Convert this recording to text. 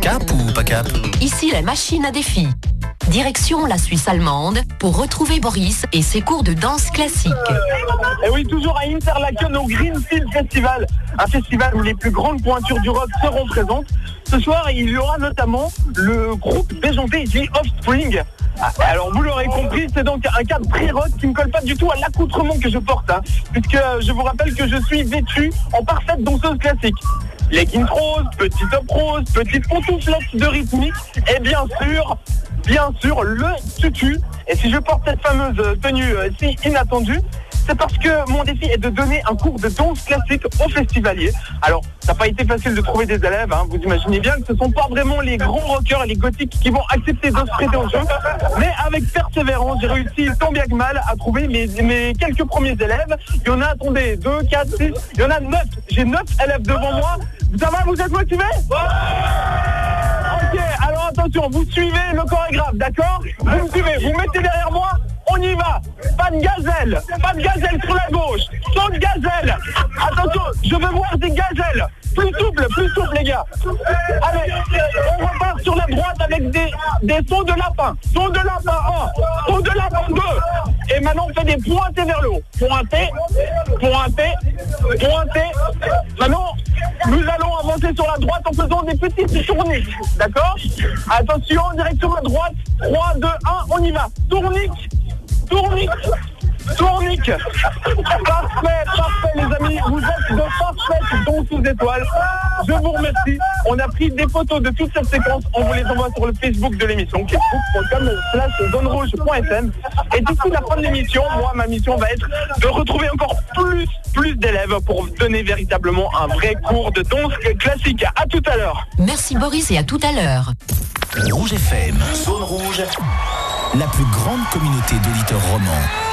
Cap ou pas cap Ici la machine à défi. Direction la Suisse allemande pour retrouver Boris et ses cours de danse classique. Et oui, toujours à Interlaken au Greenfield Festival, un festival où les plus grandes pointures du rock seront présentes. Ce soir, il y aura notamment le groupe déjanté The Offspring. Alors vous l'aurez compris, c'est donc un cadre très rock qui ne colle pas du tout à l'accoutrement que je porte, hein, puisque je vous rappelle que je suis vêtu en parfaite danseuse classique. Leggings rose, petit top rose, petite pantouflette de rythmique, et bien sûr, bien sûr, le tutu. Et si je porte cette fameuse euh, tenue euh, si inattendue, c'est parce que mon défi est de donner un cours de danse classique aux festivaliers. Alors, ça n'a pas été facile de trouver des élèves, hein. vous imaginez bien que ce ne sont pas vraiment les grands rockers et les gothiques qui vont accepter de se prêter au jeu. Mais avec persévérance, j'ai réussi tant bien que mal à trouver mes, mes quelques premiers élèves. Il y en a, attendez, 2, 4, 6, il y en a 9. J'ai 9 élèves devant moi. Ça va, vous êtes motivés Ok, alors attention, vous suivez le chorégraphe, d'accord Vous me suivez, vous mettez derrière moi, on y va. Pas de gazelle, pas de gazelle sur la gauche, sans de gazelle. Attention, je veux voir des gazelles. Plus souple, plus souple les gars. Allez, on repart sur la droite avec des, des sauts de lapin. Sauts de lapin 1, fait des pointés vers le haut. Pointés, pointés, pointés. Maintenant, nous allons avancer sur la droite en faisant des petites tourniques, d'accord Attention, direction la droite, 3, 2, 1, on y va. Tournique, tournique, tournique. Parfait, parfait les amis, On a pris des photos de toute cette séquence, on vous les envoie sur le Facebook de l'émission, facebook.com slash zonerouge.sm. Et d'ici la fin de l'émission, moi, ma mission va être de retrouver encore plus, plus d'élèves pour vous donner véritablement un vrai cours de danse classique. À tout à l'heure. Merci Boris et à tout à l'heure. Rouge FM, zone rouge, la plus grande communauté d'auditeurs romans.